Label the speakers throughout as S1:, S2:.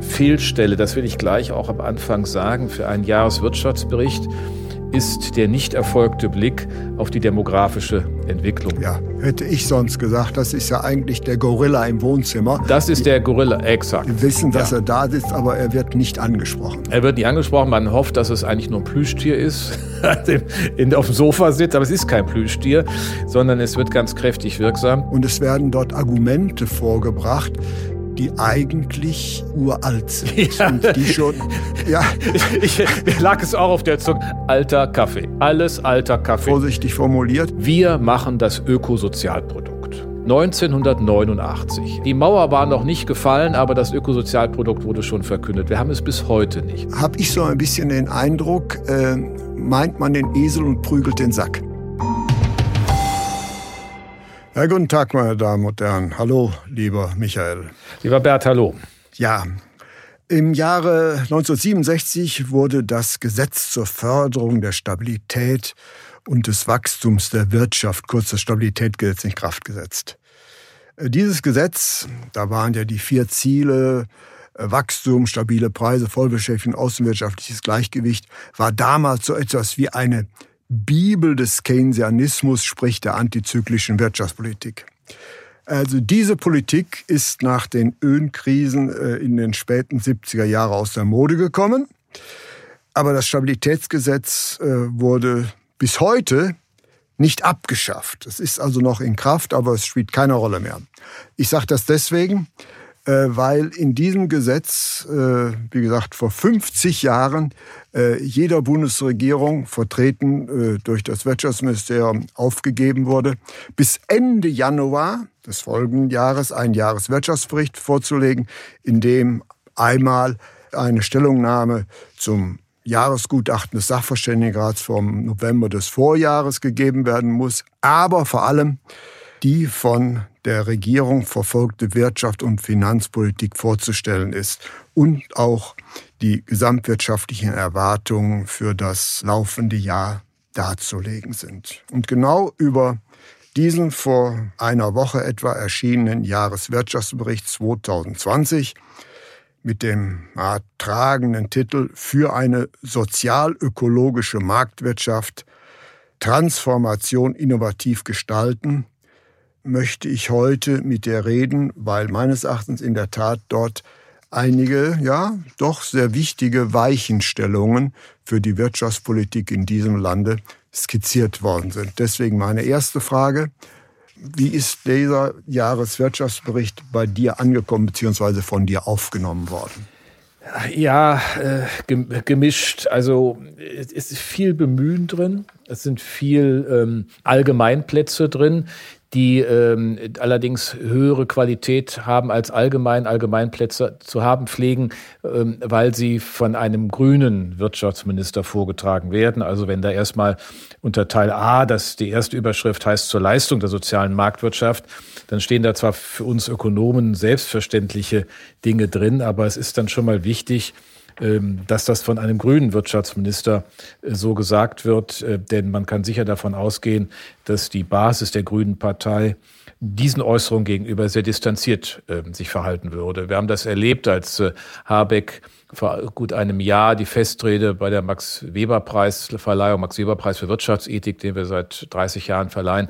S1: Fehlstelle, das will ich gleich auch am Anfang sagen, für einen Jahreswirtschaftsbericht ist der nicht erfolgte Blick auf die demografische Entwicklung.
S2: Ja, hätte ich sonst gesagt, das ist ja eigentlich der Gorilla im Wohnzimmer.
S1: Das ist der Gorilla, exakt.
S2: Wir wissen, dass ja. er da sitzt, aber er wird nicht angesprochen.
S1: Er wird nicht angesprochen. Man hofft, dass es eigentlich nur ein Plüschtier ist, in, auf dem Sofa sitzt. Aber es ist kein Plüschtier, sondern es wird ganz kräftig wirksam.
S2: Und es werden dort Argumente vorgebracht, die eigentlich uralt sind. Ja. Und die schon,
S1: ja. Ich, ich, lag es auch auf der Zunge. Alter Kaffee. Alles alter Kaffee.
S2: Vorsichtig formuliert.
S1: Wir machen das Ökosozialprodukt. 1989. Die Mauer war noch nicht gefallen, aber das Ökosozialprodukt wurde schon verkündet. Wir haben es bis heute nicht.
S2: Hab ich so ein bisschen den Eindruck, äh, meint man den Esel und prügelt den Sack. Ja, guten Tag, meine Damen und Herren. Hallo, lieber Michael.
S1: Lieber Bert, hallo.
S2: Ja, im Jahre 1967 wurde das Gesetz zur Förderung der Stabilität und des Wachstums der Wirtschaft, kurz das Stabilitätsgesetz, in Kraft gesetzt. Äh, dieses Gesetz, da waren ja die vier Ziele, äh, Wachstum, stabile Preise, Vollbeschäftigung, außenwirtschaftliches Gleichgewicht, war damals so etwas wie eine Bibel des Keynesianismus, sprich der antizyklischen Wirtschaftspolitik. Also diese Politik ist nach den Ölkrisen äh, in den späten 70er Jahren aus der Mode gekommen. Aber das Stabilitätsgesetz äh, wurde bis heute nicht abgeschafft. Es ist also noch in Kraft, aber es spielt keine Rolle mehr. Ich sage das deswegen, weil in diesem Gesetz, äh, wie gesagt, vor 50 Jahren äh, jeder Bundesregierung, vertreten durch das Wirtschaftsministerium, aufgegeben wurde, bis Ende Januar des folgenden Jahres einen Jahreswirtschaftsbericht vorzulegen, in dem einmal eine Stellungnahme zum Jahresgutachten des Sachverständigenrats vom November des Vorjahres gegeben werden muss, aber vor allem die von der Regierung verfolgte Wirtschaft und Finanzpolitik vorzustellen ist und auch die gesamtwirtschaftlichen Erwartungen für das laufende Jahr darzulegen sind. Und genau über diesen vor einer Woche etwa erschienenen Jahreswirtschaftsbericht 2020 mit dem tragenden Titel Für eine sozialökologische Marktwirtschaft Transformation innovativ gestalten möchte ich heute mit dir reden, weil meines Erachtens in der Tat dort einige, ja, doch sehr wichtige Weichenstellungen für die Wirtschaftspolitik in diesem Lande skizziert worden sind. Deswegen meine erste Frage. Wie ist dieser Jahreswirtschaftsbericht bei dir angekommen bzw. von dir aufgenommen worden?
S1: Ja, äh, gemischt. Also es ist viel Bemühen drin. Es sind viel ähm, Allgemeinplätze drin, die ähm, allerdings höhere Qualität haben als allgemein Allgemeinplätze zu haben pflegen, ähm, weil sie von einem grünen Wirtschaftsminister vorgetragen werden. Also wenn da erstmal unter Teil A, das die erste Überschrift heißt zur Leistung der sozialen Marktwirtschaft, dann stehen da zwar für uns Ökonomen selbstverständliche Dinge drin, aber es ist dann schon mal wichtig, dass das von einem grünen Wirtschaftsminister äh, so gesagt wird. Äh, denn man kann sicher davon ausgehen, dass die Basis der Grünen Partei diesen Äußerungen gegenüber sehr distanziert ähm, sich verhalten würde. Wir haben das erlebt, als äh, Habeck vor gut einem Jahr die Festrede bei der Max Weber Preisverleihung, Max Weber Preis für Wirtschaftsethik, den wir seit 30 Jahren verleihen,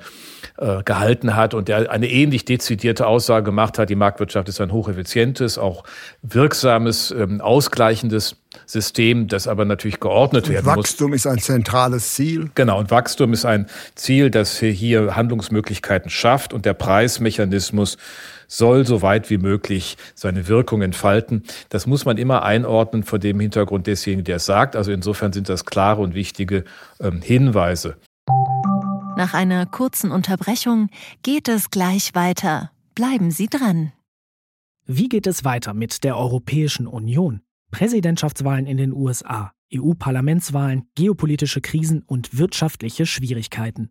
S1: äh, gehalten hat und der eine ähnlich dezidierte Aussage gemacht hat, die Marktwirtschaft ist ein hocheffizientes, auch wirksames, ähm, ausgleichendes System, das aber natürlich geordnet werden
S2: Wachstum muss. Wachstum ist ein zentrales Ziel.
S1: Genau, und Wachstum ist ein Ziel, das hier Handlungsmöglichkeiten schafft und der Preismechanismus soll so weit wie möglich seine Wirkung entfalten. Das muss man immer einordnen vor dem Hintergrund desjenigen, der es sagt. Also insofern sind das klare und wichtige ähm, Hinweise.
S3: Nach einer kurzen Unterbrechung geht es gleich weiter. Bleiben Sie dran.
S4: Wie geht es weiter mit der Europäischen Union? Präsidentschaftswahlen in den USA, EU-Parlamentswahlen, geopolitische Krisen und wirtschaftliche Schwierigkeiten.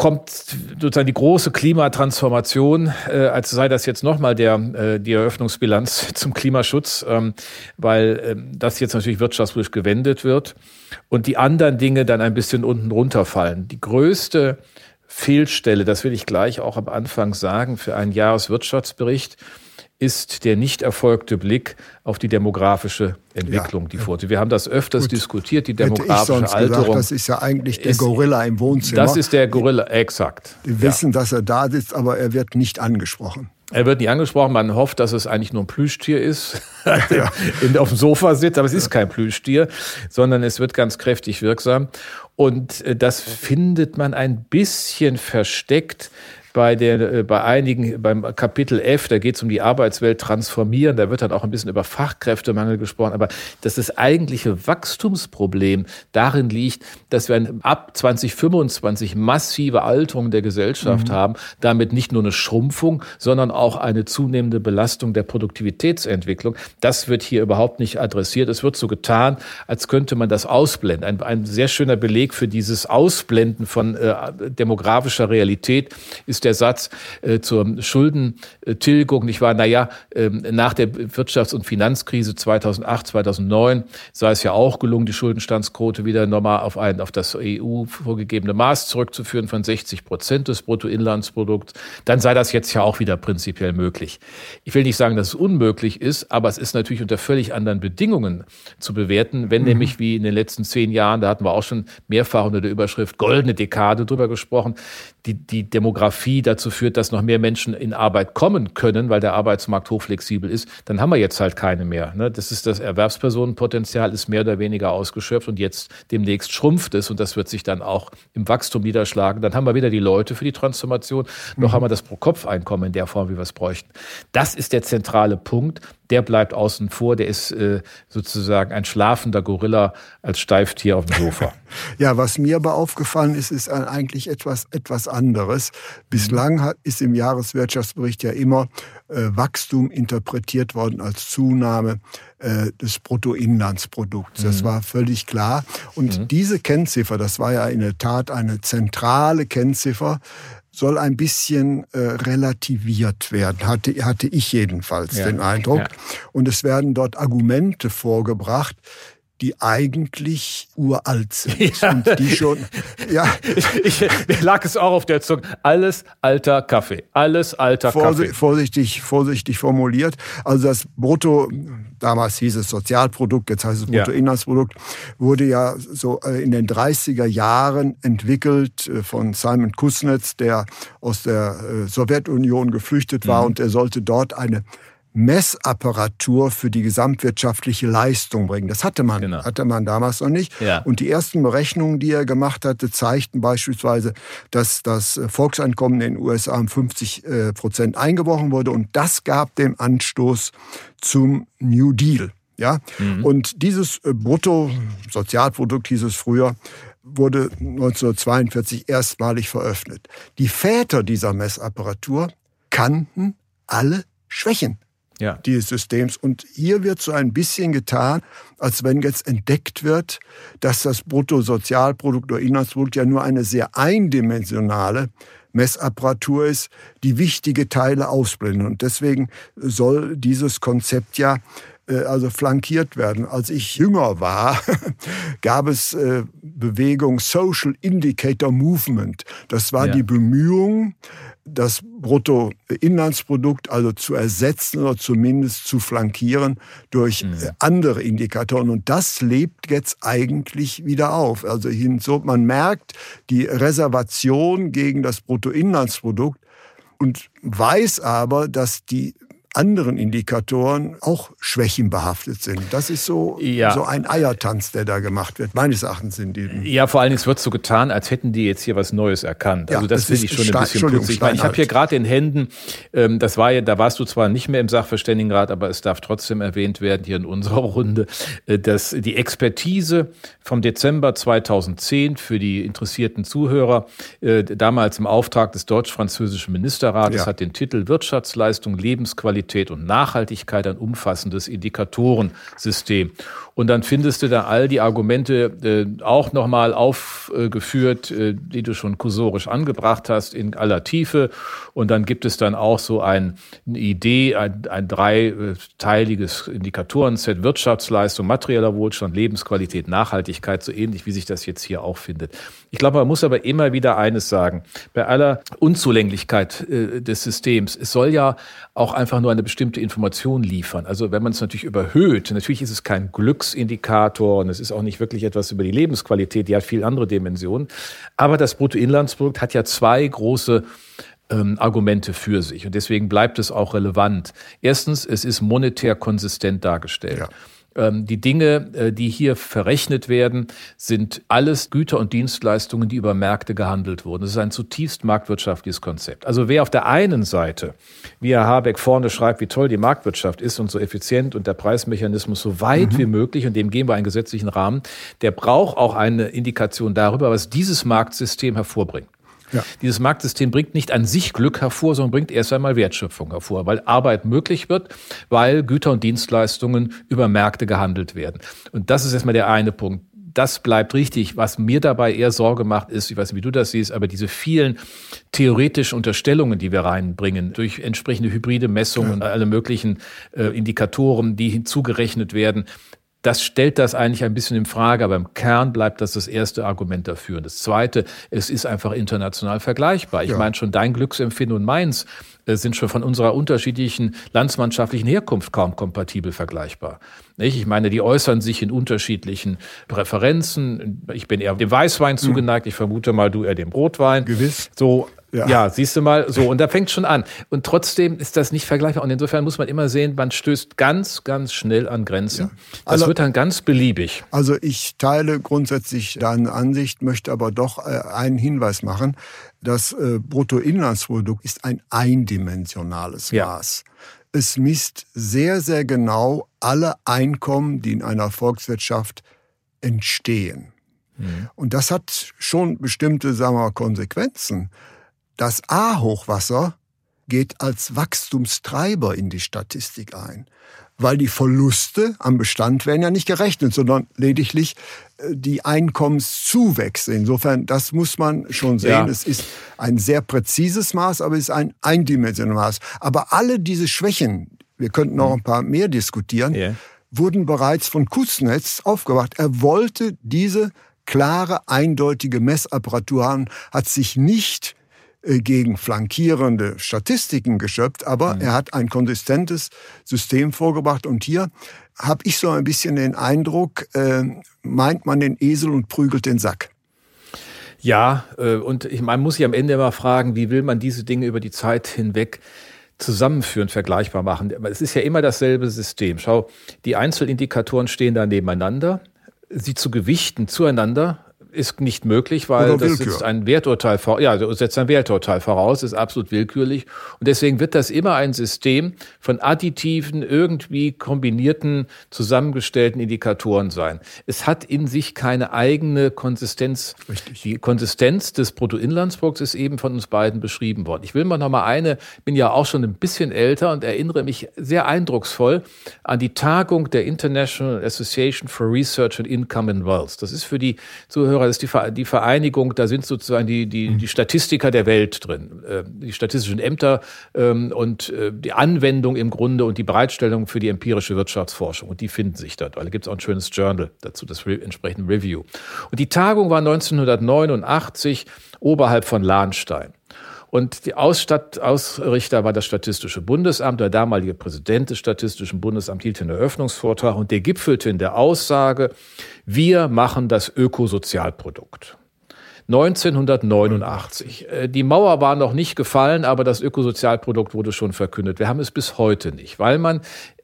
S1: kommt sozusagen die große Klimatransformation, äh, als sei das jetzt nochmal der, äh, die Eröffnungsbilanz zum Klimaschutz, ähm, weil ähm, das jetzt natürlich wirtschaftspolitisch gewendet wird und die anderen Dinge dann ein bisschen unten runterfallen. Die größte Fehlstelle, das will ich gleich auch am Anfang sagen, für einen Jahreswirtschaftsbericht ist der nicht erfolgte Blick auf die demografische Entwicklung, ja, die vorzugsehen. Wir haben das öfters gut. diskutiert, die demografische Alterung.
S2: Gesagt, das ist ja eigentlich der ist, Gorilla im Wohnzimmer.
S1: Das ist der Gorilla, exakt.
S2: Wir wissen, ja. dass er da sitzt, aber er wird nicht angesprochen.
S1: Er wird nicht angesprochen. Man hofft, dass es eigentlich nur ein Plüschtier ist, ja. in, auf dem Sofa sitzt. Aber es ist kein Plüschtier, sondern es wird ganz kräftig wirksam. Und äh, das findet man ein bisschen versteckt bei, der, äh, bei einigen, beim Kapitel F, da geht es um die Arbeitswelt transformieren, da wird dann auch ein bisschen über Fachkräftemangel gesprochen, aber dass das eigentliche Wachstumsproblem darin liegt, dass wir ab 2025 massive Alterung der Gesellschaft mhm. haben, damit nicht nur eine Schrumpfung, sondern auch eine zunehmende Belastung der Produktivitätsentwicklung. Das wird hier überhaupt nicht adressiert. Es wird so getan, als könnte man das ausblenden. Ein, ein sehr schöner Beleg für dieses Ausblenden von äh, demografischer Realität ist ist der Satz äh, zur Schuldentilgung, nicht wahr? Naja, äh, nach der Wirtschafts- und Finanzkrise 2008, 2009 sei es ja auch gelungen, die Schuldenstandsquote wieder nochmal auf ein, auf das EU vorgegebene Maß zurückzuführen von 60 Prozent des Bruttoinlandsprodukts. Dann sei das jetzt ja auch wieder prinzipiell möglich. Ich will nicht sagen, dass es unmöglich ist, aber es ist natürlich unter völlig anderen Bedingungen zu bewerten, wenn mhm. nämlich wie in den letzten zehn Jahren, da hatten wir auch schon mehrfach unter der Überschrift goldene Dekade drüber gesprochen, die, die Demografie dazu führt, dass noch mehr Menschen in Arbeit kommen können, weil der Arbeitsmarkt hochflexibel ist, dann haben wir jetzt halt keine mehr. Ne? Das ist das Erwerbspersonenpotenzial ist mehr oder weniger ausgeschöpft und jetzt demnächst schrumpft es und das wird sich dann auch im Wachstum niederschlagen. Dann haben wir wieder die Leute für die Transformation, noch mhm. haben wir das Pro-Kopf-Einkommen in der Form, wie wir es bräuchten. Das ist der zentrale Punkt der bleibt außen vor, der ist äh, sozusagen ein schlafender Gorilla als Steiftier auf dem Sofa.
S2: ja, was mir aber aufgefallen ist, ist eigentlich etwas, etwas anderes. Bislang hat, ist im Jahreswirtschaftsbericht ja immer äh, Wachstum interpretiert worden als Zunahme äh, des Bruttoinlandsprodukts. Das mhm. war völlig klar. Und mhm. diese Kennziffer, das war ja in der Tat eine zentrale Kennziffer, soll ein bisschen äh, relativiert werden, hatte, hatte ich jedenfalls ja. den Eindruck. Ja. Und es werden dort Argumente vorgebracht, die eigentlich uralt sind ja. und die schon
S1: ja. Ich, ich, lag es auch auf der Zunge. Alles alter Kaffee. Alles alter Vorsicht, Kaffee.
S2: vorsichtig vorsichtig formuliert. Also das Brutto damals hieß es Sozialprodukt jetzt heißt es Bruttoinlandsprodukt wurde ja so äh, in den 30er Jahren entwickelt äh, von Simon Kuznets der aus der äh, Sowjetunion geflüchtet war mhm. und er sollte dort eine Messapparatur für die gesamtwirtschaftliche Leistung bringen. Das hatte man, genau. hatte man damals noch nicht. Ja. Und die ersten Berechnungen, die er gemacht hatte, zeigten beispielsweise, dass das Volkseinkommen in den USA um 50 äh, Prozent eingebrochen wurde. Und das gab den Anstoß zum New Deal. Ja? Mhm. Und dieses äh, Bruttosozialprodukt hieß es früher, wurde 1942 erstmalig veröffentlicht. Die Väter dieser Messapparatur kannten alle Schwächen ja. dieses Systems. Und hier wird so ein bisschen getan, als wenn jetzt entdeckt wird, dass das Bruttosozialprodukt oder Inlandsprodukt ja nur eine sehr eindimensionale Messapparatur ist, die wichtige Teile ausblenden. Und deswegen soll dieses Konzept ja also flankiert werden. Als ich jünger war, gab es äh, Bewegung Social Indicator Movement. Das war ja. die Bemühung, das Bruttoinlandsprodukt also zu ersetzen oder zumindest zu flankieren durch mhm. Äh, andere Indikatoren. Und das lebt jetzt eigentlich wieder auf. Also hinzu, man merkt die Reservation gegen das Bruttoinlandsprodukt und weiß aber, dass die anderen Indikatoren auch schwächenbehaftet sind. Das ist so, ja. so ein Eiertanz, der da gemacht wird, meines Erachtens in diesem.
S1: Ja, vor allem, es wird so getan, als hätten die jetzt hier was Neues erkannt. Also ja, das, das finde ich schon ein bisschen plötzlich. Ich, meine, ich habe hier gerade in Händen, ähm, das war ja, da warst du zwar nicht mehr im Sachverständigenrat, aber es darf trotzdem erwähnt werden hier in unserer Runde, äh, dass die Expertise vom Dezember 2010 für die interessierten Zuhörer, äh, damals im Auftrag des deutsch-französischen Ministerrates, ja. hat den Titel Wirtschaftsleistung, Lebensqualität und Nachhaltigkeit ein umfassendes Indikatorensystem. Und dann findest du da all die Argumente äh, auch nochmal aufgeführt, äh, die du schon kursorisch angebracht hast, in aller Tiefe. Und dann gibt es dann auch so ein, eine Idee, ein, ein dreiteiliges Indikatorenset, Wirtschaftsleistung, materieller Wohlstand, Lebensqualität, Nachhaltigkeit, so ähnlich wie sich das jetzt hier auch findet. Ich glaube, man muss aber immer wieder eines sagen. Bei aller Unzulänglichkeit äh, des Systems, es soll ja auch einfach nur eine bestimmte Information liefern. Also wenn man es natürlich überhöht, natürlich ist es kein Glücksindikator und es ist auch nicht wirklich etwas über die Lebensqualität, die hat viel andere Dimensionen. Aber das Bruttoinlandsprodukt hat ja zwei große ähm, Argumente für sich und deswegen bleibt es auch relevant. Erstens, es ist monetär konsistent dargestellt. Ja. Ähm, die Dinge, äh, die hier verrechnet werden, sind alles Güter und Dienstleistungen, die über Märkte gehandelt wurden. Das ist ein zutiefst marktwirtschaftliches Konzept. Also wer auf der einen Seite, wie Herr Habeck vorne schreibt, wie toll die Marktwirtschaft ist und so effizient und der Preismechanismus so weit mhm. wie möglich und dem geben wir einen gesetzlichen Rahmen, der braucht auch eine Indikation darüber, was dieses Marktsystem hervorbringt. Ja. Dieses Marktsystem bringt nicht an sich Glück hervor, sondern bringt erst einmal Wertschöpfung hervor, weil Arbeit möglich wird, weil Güter und Dienstleistungen über Märkte gehandelt werden. Und das ist erstmal der eine Punkt das bleibt richtig. Was mir dabei eher Sorge macht, ist, ich weiß nicht, wie du das siehst, aber diese vielen theoretischen Unterstellungen, die wir reinbringen, durch entsprechende hybride Messungen und alle möglichen äh, Indikatoren, die hinzugerechnet werden, das stellt das eigentlich ein bisschen in Frage, aber im Kern bleibt das das erste Argument dafür. Und das zweite, es ist einfach international vergleichbar. Ich ja. meine, schon dein Glücksempfinden und meins äh, sind schon von unserer unterschiedlichen landsmannschaftlichen Herkunft kaum kompatibel vergleichbar. Ich meine, die äußern sich in unterschiedlichen Präferenzen. Ich bin eher dem Weißwein hm. zugeneigt. Ich vermute mal, du eher dem Rotwein.
S2: Gewiss.
S1: So, ja. ja, siehst du mal, so, und da fängt schon an. Und trotzdem ist das nicht vergleichbar. Und insofern muss man immer sehen, man stößt ganz, ganz schnell an Grenzen. Ja. Also, das wird dann ganz beliebig.
S2: Also ich teile grundsätzlich deine Ansicht, möchte aber doch äh, einen Hinweis machen. Das äh, Bruttoinlandsprodukt ist ein eindimensionales ja. Maß. Es misst sehr, sehr genau alle Einkommen, die in einer Volkswirtschaft entstehen. Mhm. Und das hat schon bestimmte, sagen wir mal, Konsequenzen. Das A-Hochwasser geht als Wachstumstreiber in die Statistik ein, weil die Verluste am Bestand werden ja nicht gerechnet, sondern lediglich äh, die Einkommenszuwächse. Insofern, das muss man schon sehen. Ja. Es ist ein sehr präzises Maß, aber es ist ein eindimensionales Maß. Aber alle diese Schwächen, wir könnten noch ein paar mehr diskutieren, yeah. wurden bereits von Kuznets aufgewacht. Er wollte diese klare, eindeutige Messapparatur haben, hat sich nicht gegen flankierende Statistiken geschöpft, aber mhm. er hat ein konsistentes System vorgebracht. Und hier habe ich so ein bisschen den Eindruck, äh, meint man den Esel und prügelt den Sack.
S1: Ja, äh, und ich, man muss sich am Ende immer fragen, wie will man diese Dinge über die Zeit hinweg zusammenführen, vergleichbar machen. Es ist ja immer dasselbe System. Schau, die Einzelindikatoren stehen da nebeneinander. Sie zu gewichten zueinander ist nicht möglich, weil das setzt ein Werturteil vor, ja, setzt ein Werturteil voraus, ist absolut willkürlich. Und deswegen wird das immer ein System von additiven, irgendwie kombinierten, zusammengestellten Indikatoren sein. Es hat in sich keine eigene Konsistenz. Richtig. Die Konsistenz des Bruttoinlandsprodukts ist eben von uns beiden beschrieben worden. Ich will mal noch mal eine, bin ja auch schon ein bisschen älter und erinnere mich sehr eindrucksvoll an die Tagung der International Association for Research and Income in Wealth. Das ist für die Zuhörer Zuhörer, das ist die, Vereinigung, da sind sozusagen die, die, die Statistiker der Welt drin, äh, die statistischen Ämter ähm, und äh, die Anwendung im Grunde und die Bereitstellung für die empirische Wirtschaftsforschung. Und die finden sich dort, weil da gibt es auch ein schönes Journal dazu, das entsprechende Review. Und die Tagung war 1989 oberhalb von Lahnstein. Und die Ausstatt Ausrichter war das Statistische Bundesamt. Der damalige Präsident des Statistischen Bundesamts hielt den Eröffnungsvortrag und der gipfelte in der Aussage, wir machen das Ökosozialprodukt. 1989. Äh, die Mauer war noch nicht gefallen, aber das Ökosozialprodukt wurde schon verkündet. Wir haben es bis heute nicht, weil man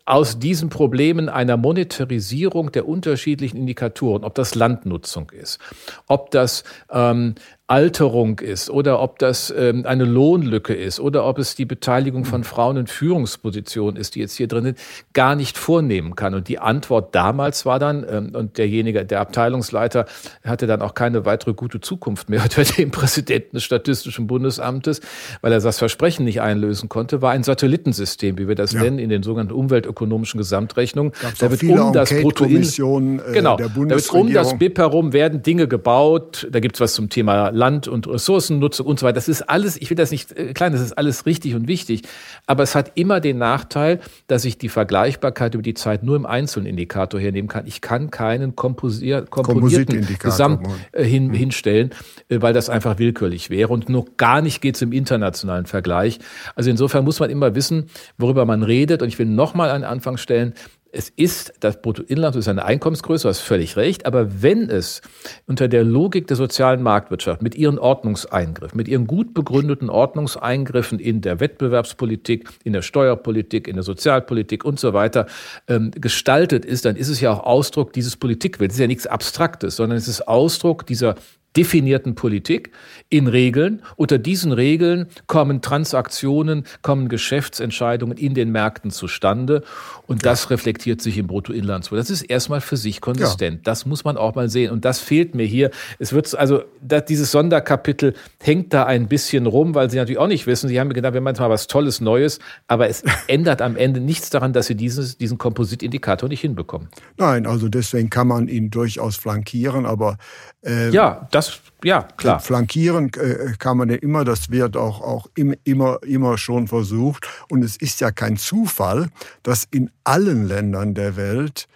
S1: aus diesen Problemen einer Monetarisierung der unterschiedlichen Indikatoren, ob das Landnutzung ist, ob das ähm, Alterung ist oder ob das ähm, eine Lohnlücke ist oder ob es die Beteiligung von Frauen in Führungspositionen ist, die jetzt hier drin sind, gar nicht vornehmen kann. Und die Antwort damals war dann, ähm, und derjenige, der Abteilungsleiter, hatte dann auch keine weitere gute Zukunft mehr unter dem Präsidenten des Statistischen Bundesamtes, weil er das Versprechen nicht einlösen konnte, war ein Satellitensystem, wie wir das ja. nennen, in den sogenannten umweltökonomischen Gesamtrechnungen.
S2: Da wird um das Bruttoinland,
S1: äh, genau, da wird um das BIP herum werden Dinge gebaut. Da gibt es was zum Thema Land- und Ressourcennutzung und so weiter. Das ist alles, ich will das nicht äh, klein, das ist alles richtig und wichtig. Aber es hat immer den Nachteil, dass ich die Vergleichbarkeit über die Zeit nur im einzelnen Indikator hernehmen kann. Ich kann keinen komponierten Gesamt äh, hin, mhm. hinstellen, äh, weil das einfach willkürlich wäre. Und nur gar nicht geht es im internationalen Vergleich. Also insofern muss man immer wissen, worüber man redet. Und ich will nochmal an den Anfang stellen, es ist, das Bruttoinland ist eine Einkommensgröße, du hast völlig recht, aber wenn es unter der Logik der sozialen Marktwirtschaft mit ihren Ordnungseingriffen, mit ihren gut begründeten Ordnungseingriffen in der Wettbewerbspolitik, in der Steuerpolitik, in der Sozialpolitik und so weiter ähm, gestaltet ist, dann ist es ja auch Ausdruck dieses Politikwillens. Es ist ja nichts Abstraktes, sondern es ist Ausdruck dieser definierten Politik in Regeln. Unter diesen Regeln kommen Transaktionen, kommen Geschäftsentscheidungen in den Märkten zustande. Und ja. das reflektiert sich im Bruttoinlandsprodukt. Das ist erstmal für sich konsistent. Ja. Das muss man auch mal sehen. Und das fehlt mir hier. Es wird also, dieses Sonderkapitel hängt da ein bisschen rum, weil Sie natürlich auch nicht wissen. Sie haben mir gedacht, wir machen mal was Tolles Neues. Aber es ändert am Ende nichts daran, dass Sie dieses, diesen Kompositindikator nicht hinbekommen.
S2: Nein, also deswegen kann man ihn durchaus flankieren. Aber
S1: äh, ja, das ja, klar.
S2: Flankieren äh, kann man ja immer, das wird auch, auch immer, immer schon versucht. Und es ist ja kein Zufall, dass in allen Ländern der Welt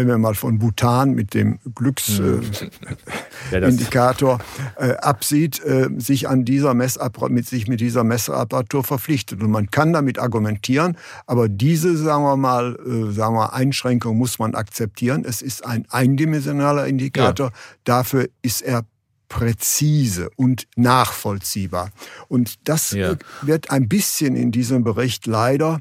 S2: wenn man mal von Bhutan mit dem Glücksindikator äh, ja, äh, absieht, äh, sich an dieser Messapparatur, mit sich mit dieser Messapparatur verpflichtet. Und man kann damit argumentieren, aber diese, sagen wir mal, äh, sagen wir Einschränkung muss man akzeptieren. Es ist ein eindimensionaler Indikator. Ja. Dafür ist er präzise und nachvollziehbar. Und das ja. wird ein bisschen in diesem Bericht leider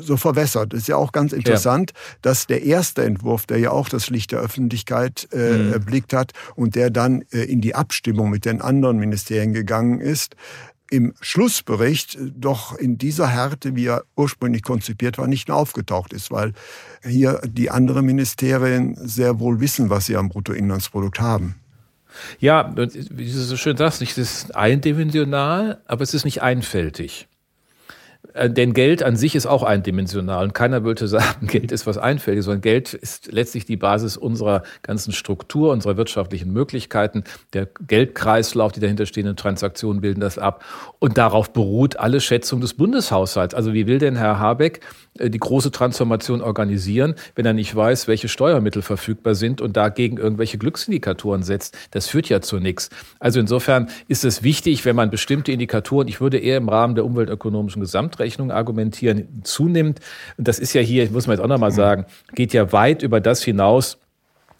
S2: so verwässert. Es ist ja auch ganz interessant, ja. dass der erste Entwurf, der ja auch das Licht der Öffentlichkeit äh, mhm. erblickt hat und der dann äh, in die Abstimmung mit den anderen Ministerien gegangen ist, im Schlussbericht doch in dieser Härte, wie er ursprünglich konzipiert war, nicht mehr aufgetaucht ist, weil hier die anderen Ministerien sehr wohl wissen, was sie am Bruttoinlandsprodukt haben.
S1: Ja, wie du so schön sagst, es ist eindimensional, aber es ist nicht einfältig. Äh, denn Geld an sich ist auch eindimensional und keiner würde sagen, Geld ist was Einfältiges, sondern Geld ist letztlich die Basis unserer ganzen Struktur, unserer wirtschaftlichen Möglichkeiten. Der Geldkreislauf, die dahinterstehenden Transaktionen bilden das ab. Und darauf beruht alle Schätzung des Bundeshaushalts. Also wie will denn Herr Habeck äh, die große Transformation organisieren, wenn er nicht weiß, welche Steuermittel verfügbar sind und dagegen irgendwelche Glücksindikatoren setzt. Das führt ja zu nichts. Also insofern ist es wichtig, wenn man bestimmte Indikatoren, ich würde eher im Rahmen der umweltökonomischen Gesamtrechnung argumentieren, zunimmt. Und das ist ja hier, muss man jetzt auch nochmal sagen, geht ja weit über das hinaus,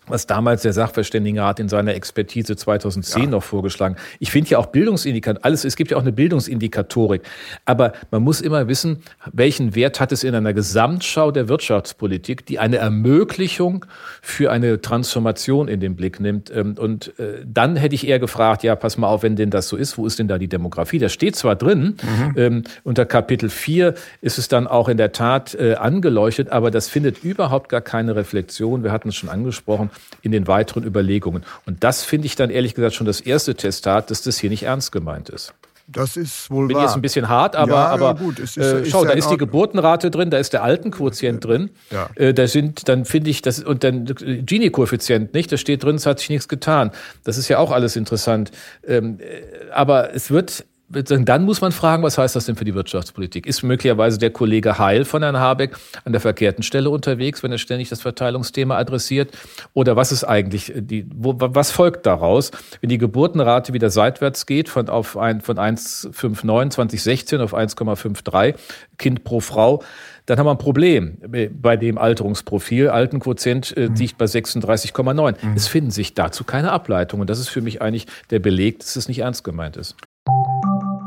S1: was damals der Sachverständigenrat in seiner Expertise 2010 ja. noch vorgeschlagen. Ich finde ja auch Bildungsindikatoren, alles, es gibt ja auch eine Bildungsindikatorik. Aber man muss immer wissen, welchen Wert hat es in einer Gesamtschau der Wirtschaftspolitik, die eine Ermöglichung für eine Transformation in den Blick nimmt. Ähm, und äh, dann hätte ich eher gefragt, ja, pass mal auf, wenn denn das so ist, wo ist denn da die Demografie? Das steht zwar drin, mhm. ähm, unter Kapitel 4 ist es dann auch in der Tat äh, angeleuchtet, aber das findet überhaupt gar keine Reflexion. Wir hatten es schon angesprochen in den weiteren Überlegungen. Und das finde ich dann ehrlich gesagt schon das erste Testat, dass das hier nicht ernst gemeint ist.
S2: Das ist wohl
S1: Bin
S2: wahr.
S1: jetzt ein bisschen hart, aber, ja, aber gut, ist, äh, schau, ist da ist die Geburtenrate drin, da ist der Altenquotient drin. Ja. Äh, da sind, dann finde ich, das und dann Gini-Koeffizient, nicht? Da steht drin, es hat sich nichts getan. Das ist ja auch alles interessant. Ähm, äh, aber es wird dann muss man fragen, was heißt das denn für die Wirtschaftspolitik? Ist möglicherweise der Kollege Heil von Herrn Habeck an der verkehrten Stelle unterwegs, wenn er ständig das Verteilungsthema adressiert? Oder was ist eigentlich die, wo, was folgt daraus, wenn die Geburtenrate wieder seitwärts geht von, auf ein, von 1,59 2016 auf 1,53 Kind pro Frau? Dann haben wir ein Problem bei dem Alterungsprofil. Altenquotient äh, mhm. liegt bei 36,9. Mhm. Es finden sich dazu keine Ableitungen. Das ist für mich eigentlich der Beleg, dass es nicht ernst gemeint ist.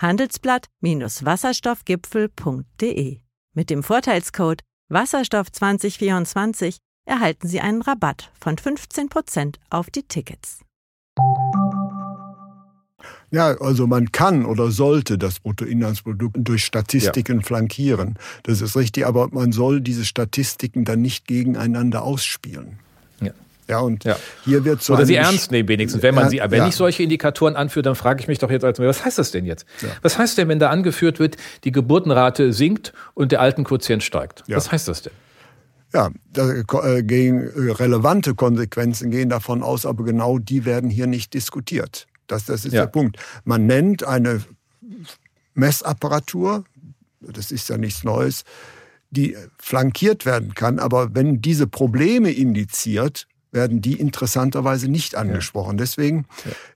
S3: handelsblatt-wasserstoffgipfel.de. Mit dem Vorteilscode Wasserstoff 2024 erhalten Sie einen Rabatt von 15% auf die Tickets.
S2: Ja, also man kann oder sollte das Bruttoinlandsprodukt durch Statistiken ja. flankieren. Das ist richtig, aber man soll diese Statistiken dann nicht gegeneinander ausspielen. Ja, und ja. hier wird so.
S1: Oder sie ernst nehmen wenigstens. Wenn man sie, wenn ja. ich solche Indikatoren anführe, dann frage ich mich doch jetzt als was heißt das denn jetzt? Ja. Was heißt denn, wenn da angeführt wird, die Geburtenrate sinkt und der Altenquotient steigt? Was heißt das denn?
S2: Ja, da äh, gehen äh, relevante Konsequenzen gehen davon aus, aber genau die werden hier nicht diskutiert. Das, das ist der Punkt. Man nennt eine Messapparatur, das ist ja nichts Neues, die flankiert werden kann, aber wenn diese Probleme indiziert, werden die interessanterweise nicht angesprochen. Deswegen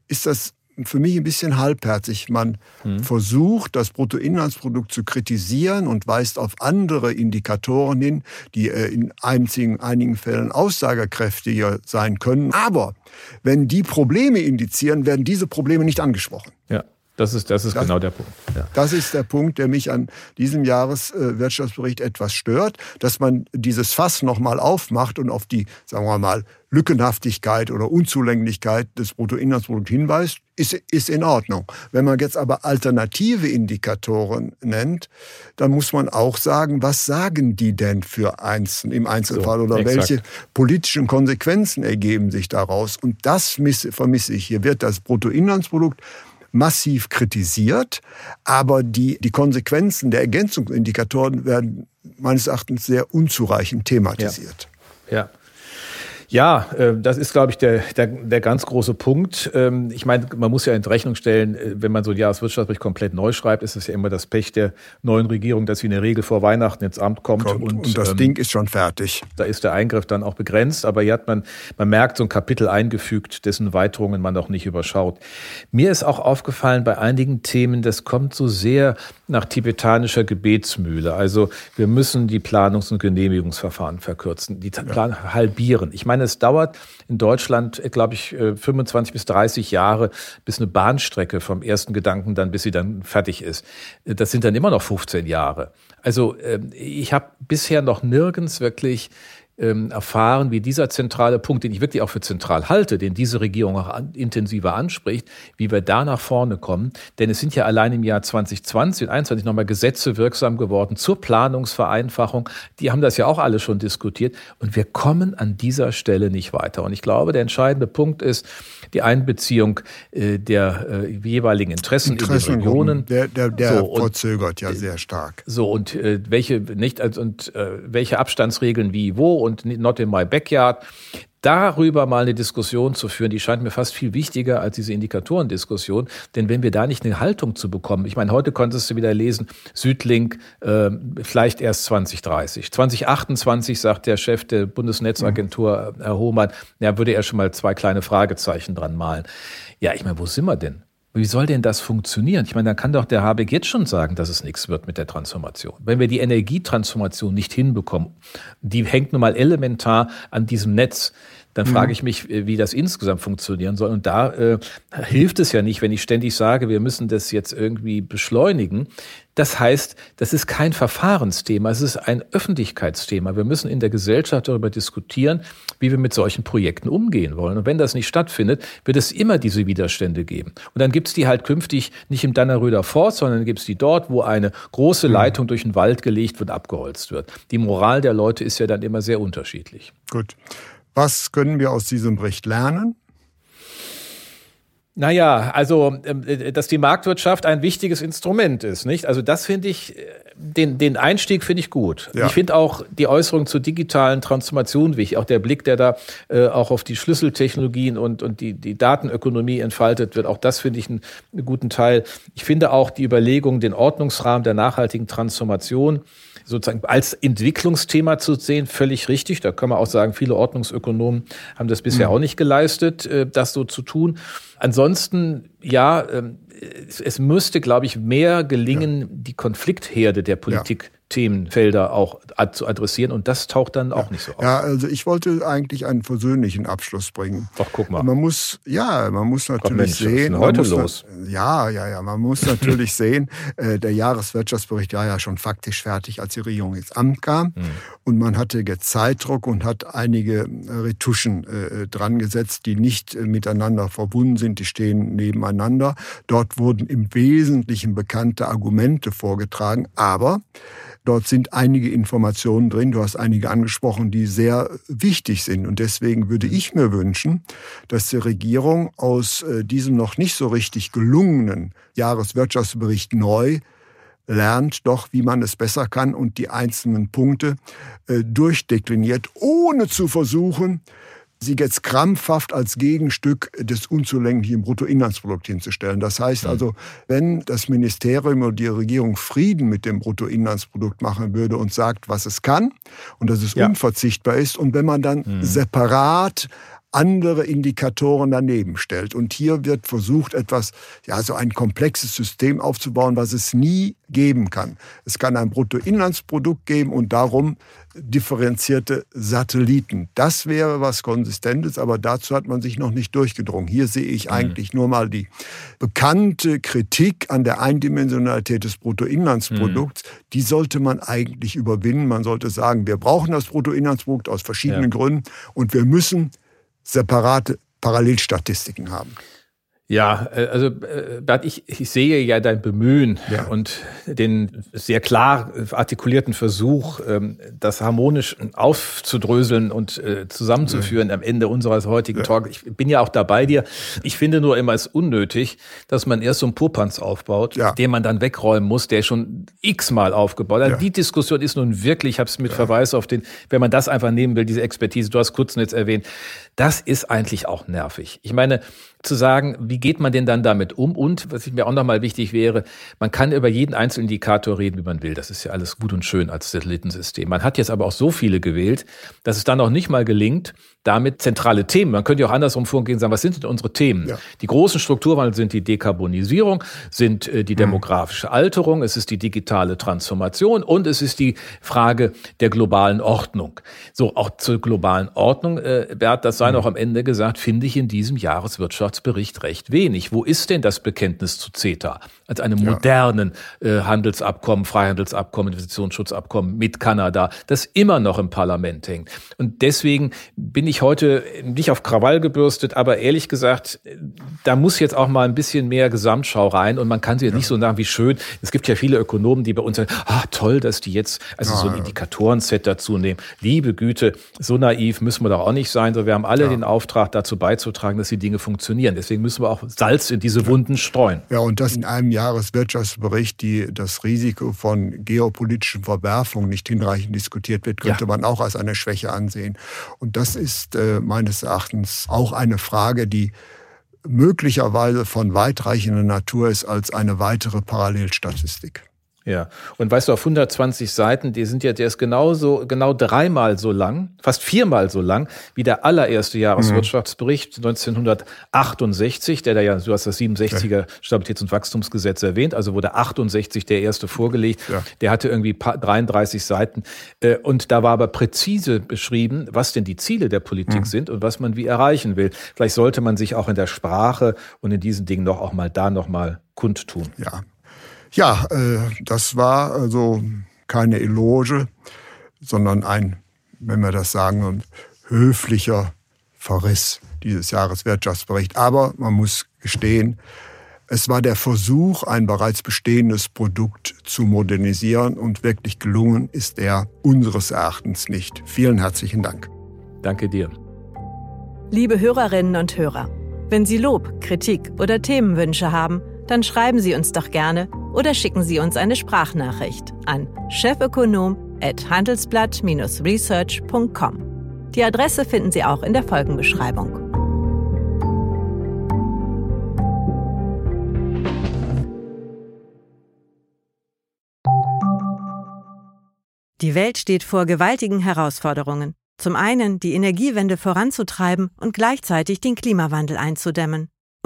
S2: ist das für mich ein bisschen halbherzig. Man mhm. versucht, das Bruttoinlandsprodukt zu kritisieren und weist auf andere Indikatoren hin, die äh, in einzigen, einigen Fällen aussagekräftiger sein können. Aber wenn die Probleme indizieren, werden diese Probleme nicht angesprochen.
S1: Ja. Das ist, das ist das, genau der Punkt.
S2: Ja. Das ist der Punkt, der mich an diesem Jahreswirtschaftsbericht etwas stört, dass man dieses Fass nochmal aufmacht und auf die, sagen wir mal, Lückenhaftigkeit oder Unzulänglichkeit des Bruttoinlandsprodukts hinweist, ist, ist in Ordnung. Wenn man jetzt aber alternative Indikatoren nennt, dann muss man auch sagen, was sagen die denn für Einzelnen im Einzelfall so, oder exakt. welche politischen Konsequenzen ergeben sich daraus? Und das vermisse ich. Hier wird das Bruttoinlandsprodukt massiv kritisiert, aber die, die Konsequenzen der Ergänzungsindikatoren werden meines Erachtens sehr unzureichend thematisiert.
S1: Ja. ja. Ja, äh, das ist, glaube ich, der, der, der ganz große Punkt. Ähm, ich meine, man muss ja in Rechnung stellen, äh, wenn man so ein Jahreswirtschaftsbericht komplett neu schreibt, ist es ja immer das Pech der neuen Regierung, dass sie in der Regel vor Weihnachten ins Amt kommt. kommt
S2: und, und, das ähm, Ding ist schon fertig.
S1: Da ist der Eingriff dann auch begrenzt, aber hier hat man, man merkt so ein Kapitel eingefügt, dessen Weiterungen man noch nicht überschaut. Mir ist auch aufgefallen bei einigen Themen, das kommt so sehr nach tibetanischer Gebetsmühle. Also wir müssen die Planungs- und Genehmigungsverfahren verkürzen, die ja. halbieren. Ich meine, meine, es dauert in Deutschland, glaube ich, 25 äh, bis 30 Jahre, bis eine Bahnstrecke vom ersten Gedanken dann, bis sie dann fertig ist. Das sind dann immer noch 15 Jahre. Also ähm, ich habe bisher noch nirgends wirklich ähm, erfahren, wie dieser zentrale Punkt, den ich wirklich auch für zentral halte, den diese Regierung auch an, intensiver anspricht, wie wir da nach vorne kommen. Denn es sind ja allein im Jahr 2020 und 2021 nochmal Gesetze wirksam geworden zur Planungsvereinfachung. Die haben das ja auch alle schon diskutiert. Und wir kommen an dieser Stelle nicht weiter. Und ich glaube, der entscheidende Punkt ist die Einbeziehung äh, der äh, jeweiligen Interessen, Interessen in die Regionen.
S2: Der, der, der so, verzögert ja sehr stark.
S1: So, und äh, welche, nicht, also, und äh, welche Abstandsregeln wie wo und not in my backyard. Darüber mal eine Diskussion zu führen, die scheint mir fast viel wichtiger als diese Indikatorendiskussion. Denn wenn wir da nicht eine Haltung zu bekommen, ich meine, heute konntest du wieder lesen, Südlink äh, vielleicht erst 2030. 2028 sagt der Chef der Bundesnetzagentur, mhm. Herr Hohmann, ja, würde er schon mal zwei kleine Fragezeichen dran malen. Ja, ich meine, wo sind wir denn? Wie soll denn das funktionieren? Ich meine, dann kann doch der Habeck jetzt schon sagen, dass es nichts wird mit der Transformation. Wenn wir die Energietransformation nicht hinbekommen, die hängt nun mal elementar an diesem Netz, dann mhm. frage ich mich, wie das insgesamt funktionieren soll. Und da äh, hilft es ja nicht, wenn ich ständig sage, wir müssen das jetzt irgendwie beschleunigen. Das heißt, das ist kein Verfahrensthema, es ist ein Öffentlichkeitsthema. Wir müssen in der Gesellschaft darüber diskutieren, wie wir mit solchen Projekten umgehen wollen. Und wenn das nicht stattfindet, wird es immer diese Widerstände geben. Und dann gibt es die halt künftig nicht im Danneröder Forst, sondern gibt es die dort, wo eine große mhm. Leitung durch den Wald gelegt wird, abgeholzt wird. Die Moral der Leute ist ja dann immer sehr unterschiedlich.
S2: Gut. Was können wir aus diesem Bericht lernen?
S1: Naja, also, ähm, äh, dass die Marktwirtschaft ein wichtiges Instrument ist, nicht? Also, das finde ich, äh, den, den Einstieg finde ich gut. Ja. Ich finde auch die Äußerung zur digitalen Transformation wichtig. Auch der Blick, der da äh, auch auf die Schlüsseltechnologien und, und die, die Datenökonomie entfaltet wird, auch das finde ich einen, einen guten Teil. Ich finde auch die Überlegung, den Ordnungsrahmen der nachhaltigen Transformation sozusagen als Entwicklungsthema zu sehen, völlig richtig. Da kann man auch sagen, viele Ordnungsökonomen haben das bisher mhm. auch nicht geleistet, äh, das so zu tun. Ansonsten, ja, ähm, es müsste, glaube ich, mehr gelingen, ja. die Konfliktherde der Politik Themenfelder auch zu adressieren und das taucht dann auch
S2: ja.
S1: nicht so auf.
S2: Ja, also ich wollte eigentlich einen versöhnlichen Abschluss bringen.
S1: Doch, guck mal.
S2: Man muss, ja, man muss natürlich Mensch, sehen.
S1: Was ist heute los?
S2: ja, ja, ja, man muss natürlich sehen, äh, der Jahreswirtschaftsbericht war ja schon faktisch fertig, als die Regierung ins Amt kam. Hm. Und man hatte jetzt Zeitdruck und hat einige äh, Retuschen äh, dran gesetzt, die nicht äh, miteinander verbunden sind, die stehen nebeneinander. Dort wurden im Wesentlichen bekannte Argumente vorgetragen, aber Dort sind einige Informationen drin, du hast einige angesprochen, die sehr wichtig sind. Und deswegen würde ich mir wünschen, dass die Regierung aus äh, diesem noch nicht so richtig gelungenen Jahreswirtschaftsbericht neu lernt doch, wie man es besser kann und die einzelnen Punkte äh, durchdekliniert, ohne zu versuchen, sie jetzt krampfhaft als Gegenstück des unzulänglichen Bruttoinlandsprodukt hinzustellen. Das heißt mhm. also, wenn das Ministerium oder die Regierung Frieden mit dem Bruttoinlandsprodukt machen würde und sagt, was es kann und dass es ja. unverzichtbar ist und wenn man dann mhm. separat andere Indikatoren daneben stellt. Und hier wird versucht, etwas, ja, so ein komplexes System aufzubauen, was es nie geben kann. Es kann ein Bruttoinlandsprodukt geben und darum differenzierte Satelliten. Das wäre was Konsistentes, aber dazu hat man sich noch nicht durchgedrungen. Hier sehe ich mhm. eigentlich nur mal die bekannte Kritik an der Eindimensionalität des Bruttoinlandsprodukts. Mhm. Die sollte man eigentlich überwinden. Man sollte sagen, wir brauchen das Bruttoinlandsprodukt aus verschiedenen ja. Gründen und wir müssen separate Parallelstatistiken haben.
S1: Ja, äh, also äh, Bert, ich, ich sehe ja dein Bemühen ja. und den sehr klar artikulierten Versuch, ähm, das harmonisch aufzudröseln und äh, zusammenzuführen ja. am Ende unseres heutigen ja. Talk. Ich bin ja auch da bei dir. Ich finde nur immer es unnötig, dass man erst so einen Popanz aufbaut, den man dann wegräumen muss, der schon x-mal aufgebaut hat. Die Diskussion ist nun wirklich, ich habe es mit Verweis auf den, wenn man das einfach nehmen will, diese Expertise, du hast Kurznetz erwähnt, das ist eigentlich auch nervig. Ich meine, zu sagen, wie geht man denn dann damit um? Und was mir auch nochmal wichtig wäre, man kann über jeden einzelnen Indikator reden, wie man will. Das ist ja alles gut und schön als Satellitensystem. Man hat jetzt aber auch so viele gewählt, dass es dann auch nicht mal gelingt, damit zentrale Themen. Man könnte ja auch andersrum vorgehen und sagen, was sind denn unsere Themen? Ja. Die großen Strukturwandel sind die Dekarbonisierung, sind äh, die mhm. demografische Alterung, es ist die digitale Transformation und es ist die Frage der globalen Ordnung. So, auch zur globalen Ordnung, äh, Bert, das sei mhm. noch am Ende gesagt, finde ich in diesem Jahreswirtschaftsbericht recht wenig. Wo ist denn das Bekenntnis zu CETA als einem ja. modernen äh, Handelsabkommen, Freihandelsabkommen, Investitionsschutzabkommen mit Kanada, das immer noch im Parlament hängt? Und deswegen bin ich heute nicht auf Krawall gebürstet, aber ehrlich gesagt, da muss jetzt auch mal ein bisschen mehr Gesamtschau rein und man kann sie ja nicht so sagen, wie schön. Es gibt ja viele Ökonomen, die bei uns sagen, ah, toll, dass die jetzt also ja, so ein Indikatorenset dazu nehmen. Liebe Güte, so naiv müssen wir doch auch nicht sein. So, wir haben alle ja. den Auftrag, dazu beizutragen, dass die Dinge funktionieren. Deswegen müssen wir auch Salz in diese Wunden streuen.
S2: Ja, und das in einem Jahreswirtschaftsbericht, die das Risiko von geopolitischen Verwerfungen nicht hinreichend diskutiert wird, könnte ja. man auch als eine Schwäche ansehen. Und das ist äh, meines Erachtens auch eine Frage, die möglicherweise von weitreichender Natur ist als eine weitere Parallelstatistik.
S1: Ja, und weißt du, auf 120 Seiten, die sind ja, der ist genauso, genau dreimal so lang, fast viermal so lang, wie der allererste Jahreswirtschaftsbericht mhm. 1968, der da ja, du hast das 67er Stabilitäts- und Wachstumsgesetz erwähnt, also wurde 68 der erste vorgelegt, ja. der hatte irgendwie 33 Seiten, äh, und da war aber präzise beschrieben, was denn die Ziele der Politik mhm. sind und was man wie erreichen will. Vielleicht sollte man sich auch in der Sprache und in diesen Dingen noch auch mal da noch mal kundtun.
S2: Ja, ja, äh, das war also keine Eloge, sondern ein, wenn wir das sagen, ein höflicher Verriss dieses Jahreswirtschaftsbericht. Aber man muss gestehen, es war der Versuch, ein bereits bestehendes Produkt zu modernisieren und wirklich gelungen ist er unseres Erachtens nicht. Vielen herzlichen Dank.
S1: Danke dir.
S3: Liebe Hörerinnen und Hörer, wenn Sie Lob, Kritik oder Themenwünsche haben, dann schreiben Sie uns doch gerne oder schicken Sie uns eine Sprachnachricht an chefökonom@handelsblatt-research.com. Die Adresse finden Sie auch in der Folgenbeschreibung. Die Welt steht vor gewaltigen Herausforderungen. Zum einen die Energiewende voranzutreiben und gleichzeitig den Klimawandel einzudämmen.